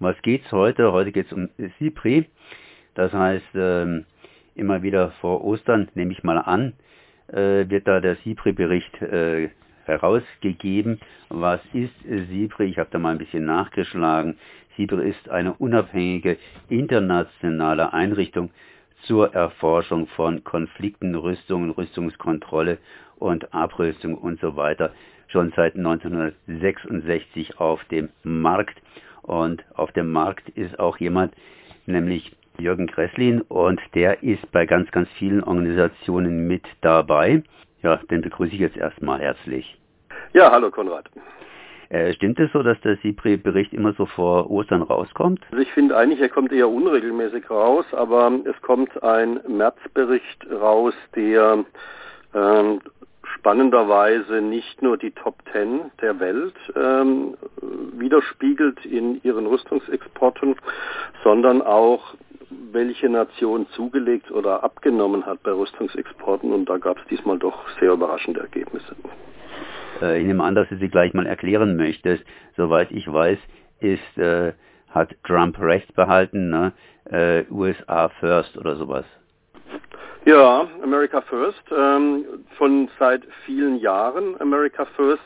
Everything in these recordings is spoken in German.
Um was geht's heute? Heute geht's um SIPRI. Das heißt, ähm, immer wieder vor Ostern, nehme ich mal an, äh, wird da der SIPRI-Bericht äh, herausgegeben. Was ist SIPRI? Ich habe da mal ein bisschen nachgeschlagen. SIPRI ist eine unabhängige internationale Einrichtung zur Erforschung von Konflikten, Rüstungen, Rüstungskontrolle und Abrüstung und so weiter schon seit 1966 auf dem Markt. Und auf dem Markt ist auch jemand, nämlich Jürgen Kresslin, und der ist bei ganz, ganz vielen Organisationen mit dabei. Ja, den begrüße ich jetzt erstmal herzlich. Ja, hallo Konrad. Äh, stimmt es so, dass der SIPRI-Bericht immer so vor Ostern rauskommt? Also ich finde eigentlich, er kommt eher unregelmäßig raus, aber es kommt ein Märzbericht raus, der ähm, spannenderweise nicht nur die Top Ten der Welt ähm, widerspiegelt in ihren Rüstungsexporten, sondern auch welche Nation zugelegt oder abgenommen hat bei Rüstungsexporten und da gab es diesmal doch sehr überraschende Ergebnisse. Äh, ich nehme an, dass du sie gleich mal erklären möchtest. Soweit ich weiß, ist, äh, hat Trump recht behalten, ne? äh, USA first oder sowas. Ja, America First, ähm, von seit vielen Jahren America First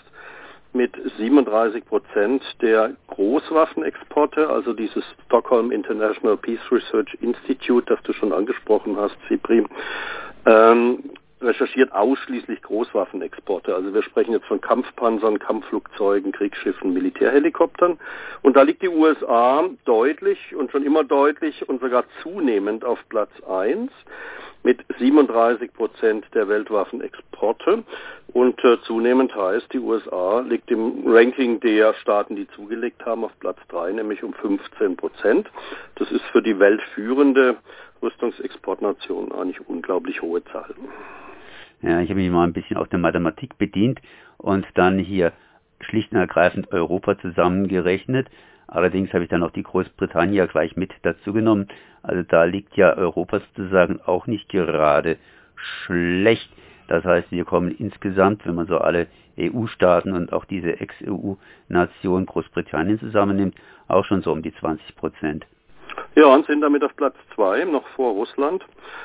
mit 37 Prozent der Großwaffenexporte, also dieses Stockholm International Peace Research Institute, das du schon angesprochen hast, Cipri, ähm, recherchiert ausschließlich Großwaffenexporte. Also wir sprechen jetzt von Kampfpanzern, Kampfflugzeugen, Kriegsschiffen, Militärhelikoptern. Und da liegt die USA deutlich und schon immer deutlich und sogar zunehmend auf Platz eins mit 37 Prozent der Weltwaffenexporte. Und äh, zunehmend heißt, die USA liegt im Ranking der Staaten, die zugelegt haben, auf Platz drei, nämlich um 15 Prozent. Das ist für die weltführende Rüstungsexportnation eigentlich unglaublich hohe Zahl. Ja, ich habe mich mal ein bisschen aus der Mathematik bedient und dann hier schlicht und ergreifend Europa zusammengerechnet. Allerdings habe ich dann auch die Großbritannia gleich mit dazu genommen. Also da liegt ja Europa sozusagen auch nicht gerade schlecht. Das heißt, wir kommen insgesamt, wenn man so alle EU-Staaten und auch diese Ex-EU-Nation Großbritannien zusammennimmt, auch schon so um die 20 Prozent. Ja, und sind damit auf Platz zwei, noch vor Russland,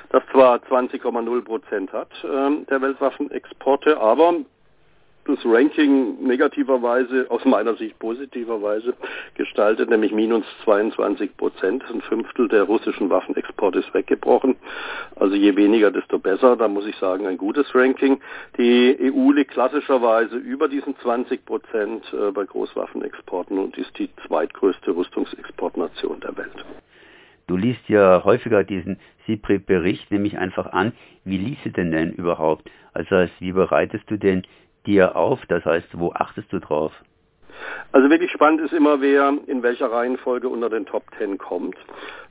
das zwar 20,0 Prozent hat ähm, der Weltwaffenexporte, aber das Ranking negativerweise, aus meiner Sicht positiverweise gestaltet, nämlich minus 22 Prozent. Ein Fünftel der russischen Waffenexporte ist weggebrochen. Also je weniger, desto besser. Da muss ich sagen, ein gutes Ranking. Die EU liegt klassischerweise über diesen 20 Prozent äh, bei Großwaffenexporten und ist die zweitgrößte Rüstungsexportnation der Welt. Du liest ja häufiger diesen SIPRI-Bericht, nämlich einfach an, wie liest du denn denn überhaupt? Also wie bereitest du denn dir auf? Das heißt, wo achtest du drauf? Also wirklich spannend ist immer, wer in welcher Reihenfolge unter den Top Ten kommt,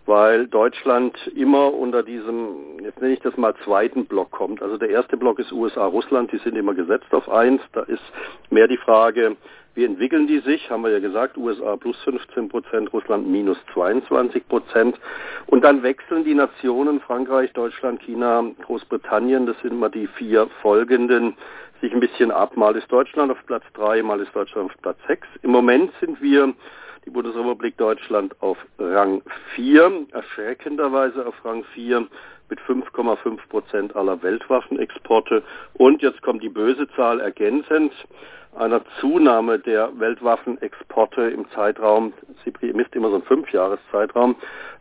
weil Deutschland immer unter diesem, jetzt nenne ich das mal zweiten Block kommt. Also der erste Block ist USA, Russland, die sind immer gesetzt auf eins. Da ist mehr die Frage, wie entwickeln die sich? Haben wir ja gesagt, USA plus 15 Prozent, Russland minus 22 Prozent. Und dann wechseln die Nationen, Frankreich, Deutschland, China, Großbritannien, das sind immer die vier folgenden sich ein bisschen ab. Mal ist Deutschland auf Platz 3, mal ist Deutschland auf Platz 6. Im Moment sind wir, die Bundesrepublik Deutschland, auf Rang 4, erschreckenderweise auf Rang 4 mit 5,5 Prozent aller Weltwaffenexporte. Und jetzt kommt die böse Zahl ergänzend einer Zunahme der Weltwaffenexporte im Zeitraum, sie misst immer so einen Fünfjahreszeitraum,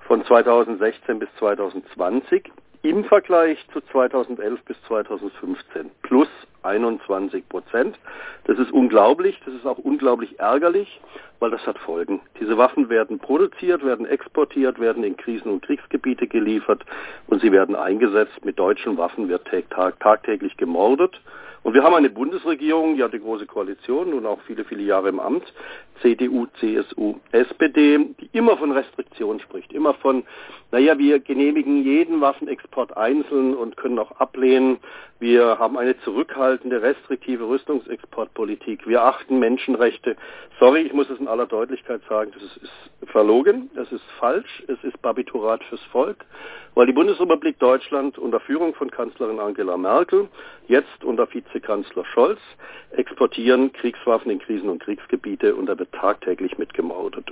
von 2016 bis 2020 im Vergleich zu 2011 bis 2015 plus 21 Prozent. Das ist unglaublich, das ist auch unglaublich ärgerlich, weil das hat Folgen. Diese Waffen werden produziert, werden exportiert, werden in Krisen- und Kriegsgebiete geliefert und sie werden eingesetzt. Mit deutschen Waffen wird tag tagtäglich gemordet. Und wir haben eine Bundesregierung, ja die Große Koalition und auch viele, viele Jahre im Amt, CDU, CSU, SPD, die immer von Restriktion spricht, immer von, naja, wir genehmigen jeden Waffenexport einzeln und können auch ablehnen. Wir haben eine zurückhaltende, restriktive Rüstungsexportpolitik. Wir achten Menschenrechte. Sorry, ich muss es in aller Deutlichkeit sagen, das ist verlogen, das ist falsch, es ist Barbiturat fürs Volk, weil die Bundesrepublik Deutschland unter Führung von Kanzlerin Angela Merkel, jetzt unter Vizekanzler Scholz, exportieren Kriegswaffen in Krisen- und Kriegsgebiete und da wird tagtäglich mitgemordet.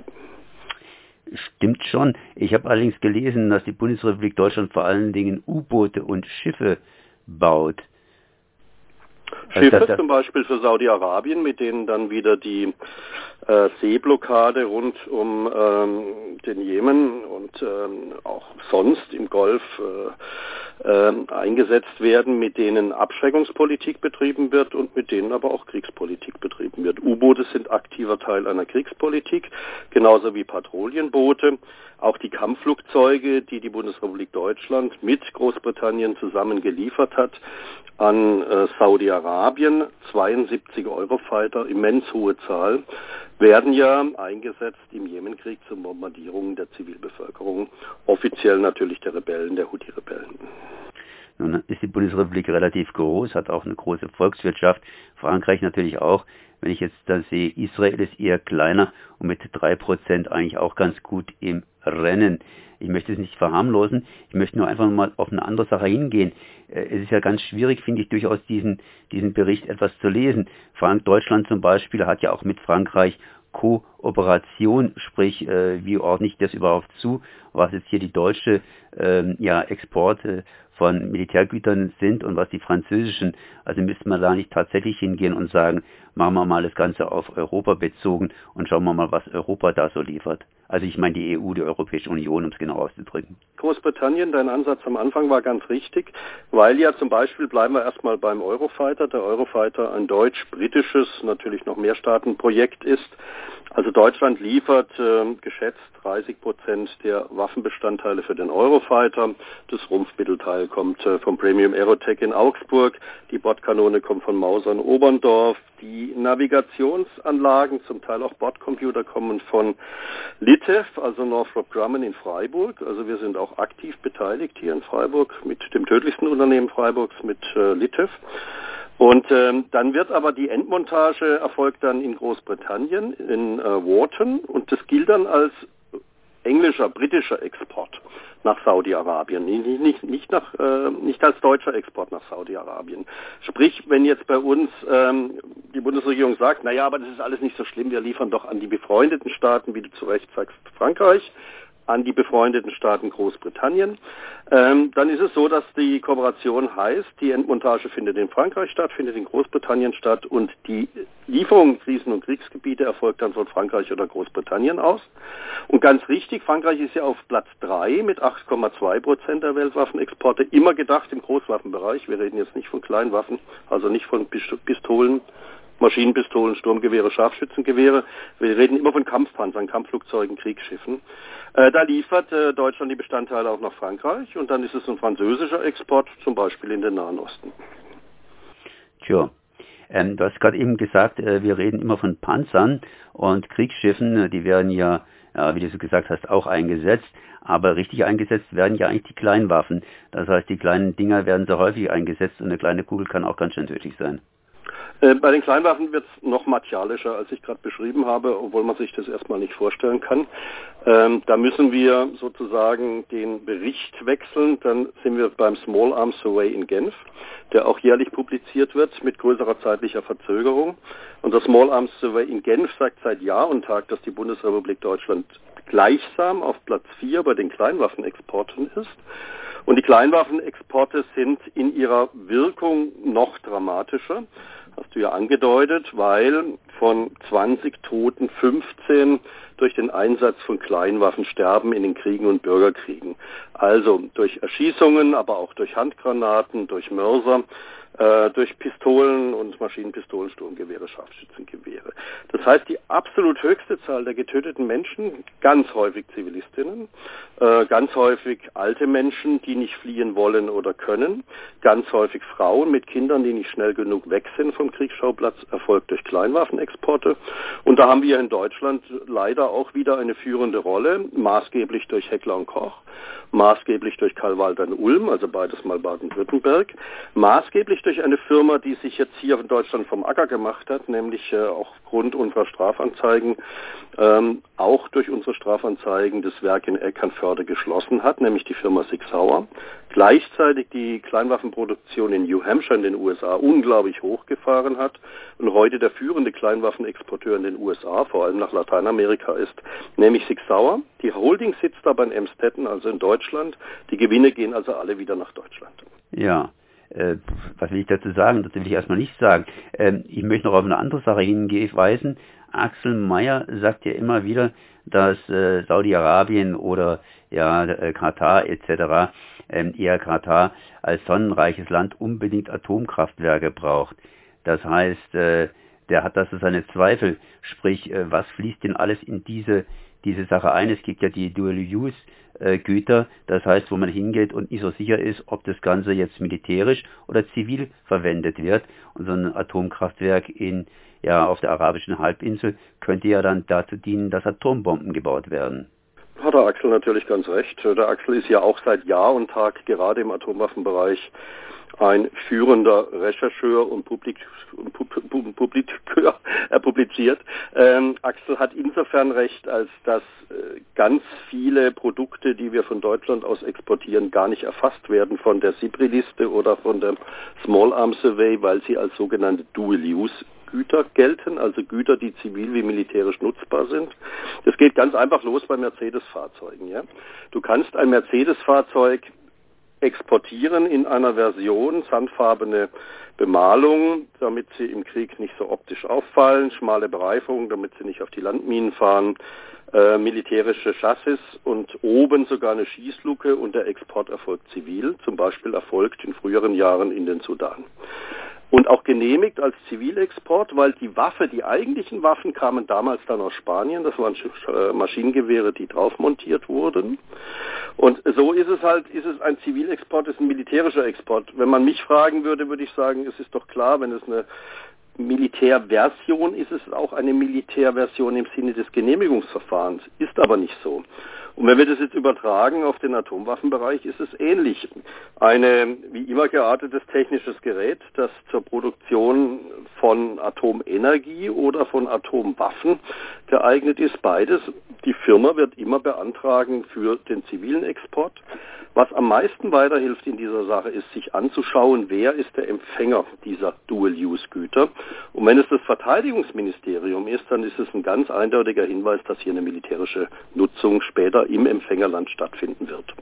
Stimmt schon. Ich habe allerdings gelesen, dass die Bundesrepublik Deutschland vor allen Dingen U-Boote und Schiffe baut. Schiffe also das, zum Beispiel für Saudi-Arabien, mit denen dann wieder die äh, Seeblockade rund um ähm, den Jemen und ähm, auch sonst im Golf äh, äh, eingesetzt werden, mit denen Abschreckungspolitik betrieben wird und mit denen aber auch Kriegspolitik betrieben wird. U-Boote sind aktiver Teil einer Kriegspolitik, genauso wie Patrouillenboote. Auch die Kampfflugzeuge, die die Bundesrepublik Deutschland mit Großbritannien zusammen geliefert hat an äh, Saudi-Arabien, 72 Eurofighter, immens hohe Zahl, werden ja eingesetzt im Jemenkrieg zur Bombardierung der Zivilbevölkerung, offiziell natürlich der Rebellen, der Houthi-Rebellen. Nun ist die Bundesrepublik relativ groß, hat auch eine große Volkswirtschaft, Frankreich natürlich auch. Wenn ich jetzt da sehe, Israel ist eher kleiner und mit drei Prozent eigentlich auch ganz gut im Rennen. Ich möchte es nicht verharmlosen, ich möchte nur einfach mal auf eine andere Sache hingehen. Äh, es ist ja ganz schwierig, finde ich, durchaus diesen, diesen Bericht etwas zu lesen. Frank Deutschland zum Beispiel hat ja auch mit Frankreich Kooperation, sprich, äh, wie ordne ich das überhaupt zu, was jetzt hier die deutsche ähm, ja, Exporte von Militärgütern sind und was die französischen. Also müsste man da nicht tatsächlich hingehen und sagen, machen wir mal das Ganze auf Europa bezogen und schauen wir mal, was Europa da so liefert. Also ich meine die EU, die Europäische Union, um es genau auszudrücken. Großbritannien, dein Ansatz am Anfang war ganz richtig, weil ja zum Beispiel, bleiben wir erstmal beim Eurofighter, der Eurofighter ein deutsch-britisches, natürlich noch mehr Staatenprojekt ist. Also Deutschland liefert äh, geschätzt 30 Prozent der Waffenbestandteile für den Eurofighter. Das Rumpfmittelteil kommt äh, vom Premium Aerotech in Augsburg. Die Bordkanone kommt von Mauser in Oberndorf. Die Navigationsanlagen, zum Teil auch Bordcomputer, kommen von Litev, also Northrop Grumman in Freiburg. Also wir sind auch aktiv beteiligt hier in Freiburg mit dem tödlichsten Unternehmen Freiburgs, mit äh, Litev. Und ähm, dann wird aber die Endmontage erfolgt dann in Großbritannien, in äh, Wharton, und das gilt dann als englischer, britischer Export nach Saudi-Arabien, nicht, nicht, nicht, äh, nicht als deutscher Export nach Saudi-Arabien. Sprich, wenn jetzt bei uns ähm, die Bundesregierung sagt, naja, aber das ist alles nicht so schlimm, wir liefern doch an die befreundeten Staaten, wie du zu Recht sagst, Frankreich, an die befreundeten Staaten Großbritannien. Ähm, dann ist es so, dass die Kooperation heißt, die Endmontage findet in Frankreich statt, findet in Großbritannien statt und die Lieferung Krisen- und Kriegsgebiete erfolgt dann von Frankreich oder Großbritannien aus. Und ganz richtig, Frankreich ist ja auf Platz 3 mit 8,2 Prozent der Weltwaffenexporte, immer gedacht im Großwaffenbereich. Wir reden jetzt nicht von Kleinwaffen, also nicht von Pistolen, Maschinenpistolen, Sturmgewehre, Scharfschützengewehre. Wir reden immer von Kampfpanzern, Kampfflugzeugen, Kriegsschiffen. Äh, da liefert äh, Deutschland die Bestandteile auch nach Frankreich und dann ist es ein französischer Export, zum Beispiel in den Nahen Osten. Tja. Ähm, du hast gerade eben gesagt, äh, wir reden immer von Panzern und Kriegsschiffen, äh, die werden ja, ja, wie du so gesagt hast, auch eingesetzt. Aber richtig eingesetzt werden ja eigentlich die kleinen Waffen. Das heißt, die kleinen Dinger werden sehr häufig eingesetzt und eine kleine Kugel kann auch ganz schön tödlich sein. Äh, bei den Kleinwaffen wird es noch martialischer, als ich gerade beschrieben habe, obwohl man sich das erstmal nicht vorstellen kann. Ähm, da müssen wir sozusagen den Bericht wechseln. Dann sind wir beim Small Arms Survey in Genf, der auch jährlich publiziert wird mit größerer zeitlicher Verzögerung. Und das Small Arms Survey in Genf sagt seit Jahr und Tag, dass die Bundesrepublik Deutschland gleichsam auf Platz 4 bei den Kleinwaffenexporten ist. Und die Kleinwaffenexporte sind in ihrer Wirkung noch dramatischer hast du ja angedeutet, weil von 20 Toten 15 durch den Einsatz von Kleinwaffen sterben in den Kriegen und Bürgerkriegen. Also durch Erschießungen, aber auch durch Handgranaten, durch Mörser äh, durch Pistolen und Maschinenpistolen, Sturmgewehre, Scharfschützengewehre. Das heißt, die absolut höchste Zahl der getöteten Menschen, ganz häufig Zivilistinnen, äh, ganz häufig alte Menschen, die nicht fliehen wollen oder können, ganz häufig Frauen mit Kindern, die nicht schnell genug weg sind vom Kriegsschauplatz, erfolgt durch Kleinwaffenexporte. Und da haben wir in Deutschland leider auch wieder eine führende Rolle, maßgeblich durch Heckler und Koch, maßgeblich durch Karl Walter Ulm, also beides mal Baden-Württemberg, maßgeblich wirklich durch eine Firma, die sich jetzt hier in Deutschland vom Acker gemacht hat, nämlich äh, auch aufgrund unserer Strafanzeigen, ähm, auch durch unsere Strafanzeigen das Werk in Eckernförde geschlossen hat, nämlich die Firma Sig Sauer. Gleichzeitig die Kleinwaffenproduktion in New Hampshire in den USA unglaublich hochgefahren hat und heute der führende Kleinwaffenexporteur in den USA, vor allem nach Lateinamerika ist, nämlich Sig Sauer. Die Holding sitzt aber in Emstetten, also in Deutschland. Die Gewinne gehen also alle wieder nach Deutschland. Ja, was will ich dazu sagen? Das will ich erstmal nicht sagen. Ähm, ich möchte noch auf eine andere Sache hinweisen. Axel Mayer sagt ja immer wieder, dass äh, Saudi-Arabien oder ja, äh, Katar etc., ähm, eher Katar als sonnenreiches Land unbedingt Atomkraftwerke braucht. Das heißt, äh, der hat da so seine Zweifel, sprich, äh, was fließt denn alles in diese diese Sache ein. Es gibt ja die Dual-Use-Güter, das heißt, wo man hingeht und nicht so sicher ist, ob das Ganze jetzt militärisch oder zivil verwendet wird. Und so ein Atomkraftwerk in, ja, auf der arabischen Halbinsel könnte ja dann dazu dienen, dass Atombomben gebaut werden. Hat der Axel natürlich ganz recht. Der Axel ist ja auch seit Jahr und Tag gerade im Atomwaffenbereich ein führender Rechercheur und Publik, Publikeur, äh, publiziert. Ähm, Axel hat insofern recht, als dass äh, ganz viele Produkte, die wir von Deutschland aus exportieren, gar nicht erfasst werden von der SIPRI-Liste oder von der Small Arms Survey, weil sie als sogenannte Dual-Use Güter gelten, also Güter, die zivil wie militärisch nutzbar sind. Das geht ganz einfach los bei Mercedes-Fahrzeugen. Ja? Du kannst ein Mercedes-Fahrzeug exportieren in einer Version, sandfarbene Bemalung, damit sie im Krieg nicht so optisch auffallen, schmale Bereifung, damit sie nicht auf die Landminen fahren, äh, militärische Chassis und oben sogar eine Schießluke und der Export erfolgt zivil, zum Beispiel erfolgt in früheren Jahren in den Sudan und auch genehmigt als Zivilexport, weil die Waffe, die eigentlichen Waffen kamen damals dann aus Spanien, das waren äh, Maschinengewehre, die drauf montiert wurden. Und so ist es halt, ist es ein Zivilexport, ist ein militärischer Export. Wenn man mich fragen würde, würde ich sagen, es ist doch klar, wenn es eine Militärversion ist es auch eine Militärversion im Sinne des Genehmigungsverfahrens, ist aber nicht so. Und wenn wir das jetzt übertragen auf den Atomwaffenbereich, ist es ähnlich. Eine wie immer geartetes technisches Gerät, das zur Produktion von Atomenergie oder von Atomwaffen geeignet ist, beides. Die Firma wird immer beantragen für den zivilen Export. Was am meisten weiterhilft in dieser Sache ist, sich anzuschauen, wer ist der Empfänger dieser Dual-Use-Güter. Und wenn es das Verteidigungsministerium ist, dann ist es ein ganz eindeutiger Hinweis, dass hier eine militärische Nutzung später im Empfängerland stattfinden wird.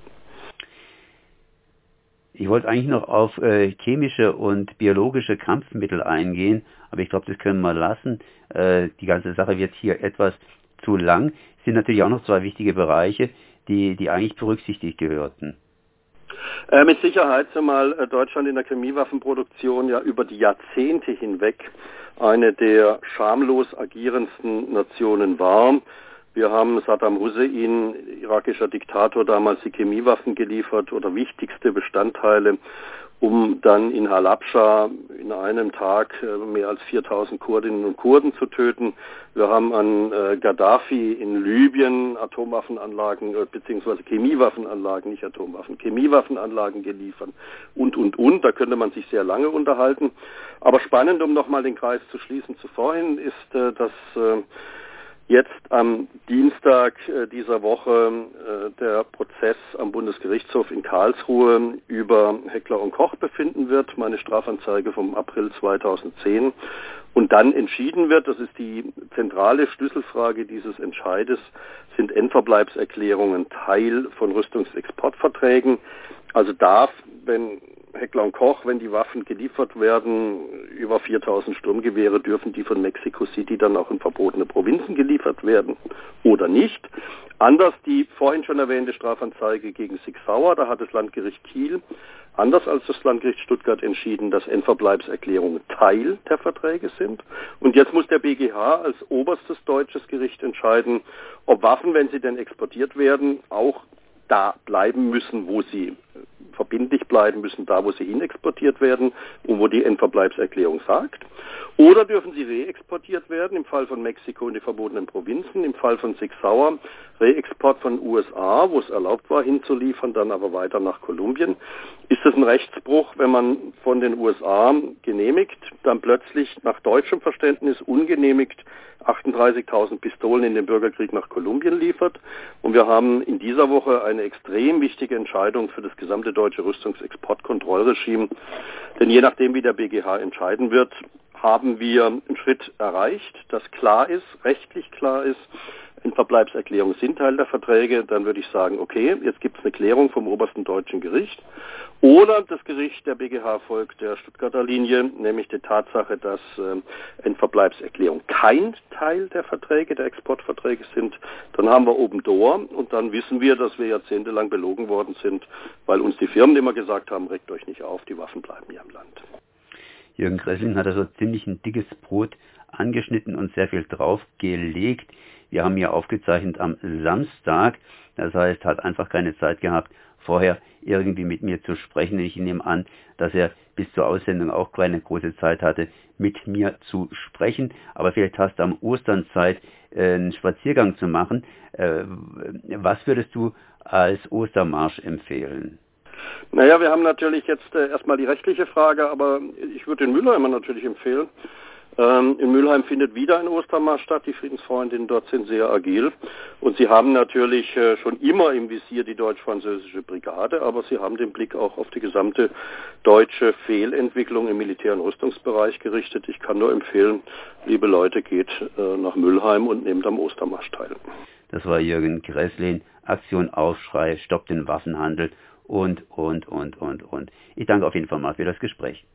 Ich wollte eigentlich noch auf äh, chemische und biologische Kampfmittel eingehen, aber ich glaube, das können wir lassen. Äh, die ganze Sache wird hier etwas zu lang. Es sind natürlich auch noch zwei wichtige Bereiche, die, die eigentlich berücksichtigt gehörten. Äh, mit Sicherheit, zumal äh, Deutschland in der Chemiewaffenproduktion ja über die Jahrzehnte hinweg eine der schamlos agierendsten Nationen war. Wir haben Saddam Hussein, irakischer Diktator, damals die Chemiewaffen geliefert oder wichtigste Bestandteile um dann in Halabscha in einem Tag äh, mehr als 4000 Kurdinnen und Kurden zu töten. Wir haben an äh, Gaddafi in Libyen Atomwaffenanlagen äh, beziehungsweise Chemiewaffenanlagen, nicht Atomwaffen, Chemiewaffenanlagen geliefert und, und, und. Da könnte man sich sehr lange unterhalten. Aber spannend, um nochmal den Kreis zu schließen zu vorhin, ist, dass jetzt am Dienstag äh, dieser Woche äh, der Prozess am Bundesgerichtshof in Karlsruhe über Heckler und Koch befinden wird, meine Strafanzeige vom April 2010, und dann entschieden wird, das ist die zentrale Schlüsselfrage dieses Entscheides, sind Endverbleibserklärungen Teil von Rüstungsexportverträgen. Also darf, wenn Heckler und Koch, wenn die Waffen geliefert werden, über 4000 Sturmgewehre, dürfen die von Mexico City dann auch in verbotene Provinzen geliefert werden oder nicht. Anders die vorhin schon erwähnte Strafanzeige gegen Sig Sauer, da hat das Landgericht Kiel anders als das Landgericht Stuttgart entschieden, dass Endverbleibserklärungen Teil der Verträge sind. Und jetzt muss der BGH als oberstes deutsches Gericht entscheiden, ob Waffen, wenn sie denn exportiert werden, auch da bleiben müssen, wo sie verbindlich bleiben müssen, da wo sie hinexportiert werden und wo die Endverbleibserklärung sagt. Oder dürfen sie reexportiert werden, im Fall von Mexiko in die verbotenen Provinzen, im Fall von Six Sauer Reexport von USA, wo es erlaubt war hinzuliefern, dann aber weiter nach Kolumbien. Ist es ein Rechtsbruch, wenn man von den USA genehmigt, dann plötzlich nach deutschem Verständnis ungenehmigt 38.000 Pistolen in den Bürgerkrieg nach Kolumbien liefert? Und wir haben in dieser Woche eine extrem wichtige Entscheidung für das gesamte deutsche Rüstungsexportkontrollregime. Denn je nachdem, wie der BGH entscheiden wird, haben wir einen Schritt erreicht, das klar ist, rechtlich klar ist. In Verbleibserklärung sind Teil der Verträge, dann würde ich sagen, okay, jetzt gibt es eine Klärung vom obersten deutschen Gericht. Oder das Gericht der BGH folgt der Stuttgarter Linie, nämlich die Tatsache, dass äh, Verbleibserklärung kein Teil der Verträge, der Exportverträge sind. Dann haben wir oben Door und dann wissen wir, dass wir jahrzehntelang belogen worden sind, weil uns die Firmen immer gesagt haben, regt euch nicht auf, die Waffen bleiben hier im Land. Jürgen Gressling hat also ziemlich ein dickes Brot angeschnitten und sehr viel draufgelegt. Wir haben hier aufgezeichnet am Samstag. Das heißt, hat einfach keine Zeit gehabt, vorher irgendwie mit mir zu sprechen. Ich nehme an, dass er bis zur Aussendung auch keine große Zeit hatte, mit mir zu sprechen. Aber vielleicht hast du am Ostern Zeit, äh, einen Spaziergang zu machen. Äh, was würdest du als Ostermarsch empfehlen? Naja, wir haben natürlich jetzt äh, erstmal die rechtliche Frage, aber ich würde den Mülheimer natürlich empfehlen. Ähm, in Mülheim findet wieder ein Ostermarsch statt. Die Friedensfreundinnen dort sind sehr agil. Und sie haben natürlich äh, schon immer im Visier die deutsch-französische Brigade, aber sie haben den Blick auch auf die gesamte deutsche Fehlentwicklung im Militär- und Rüstungsbereich gerichtet. Ich kann nur empfehlen, liebe Leute, geht äh, nach Mülheim und nehmt am Ostermarsch teil. Das war Jürgen Gresslin. Aktion Aufschrei, stoppt den Waffenhandel und, und, und, und, und. Ich danke auf jeden Fall mal für das Gespräch.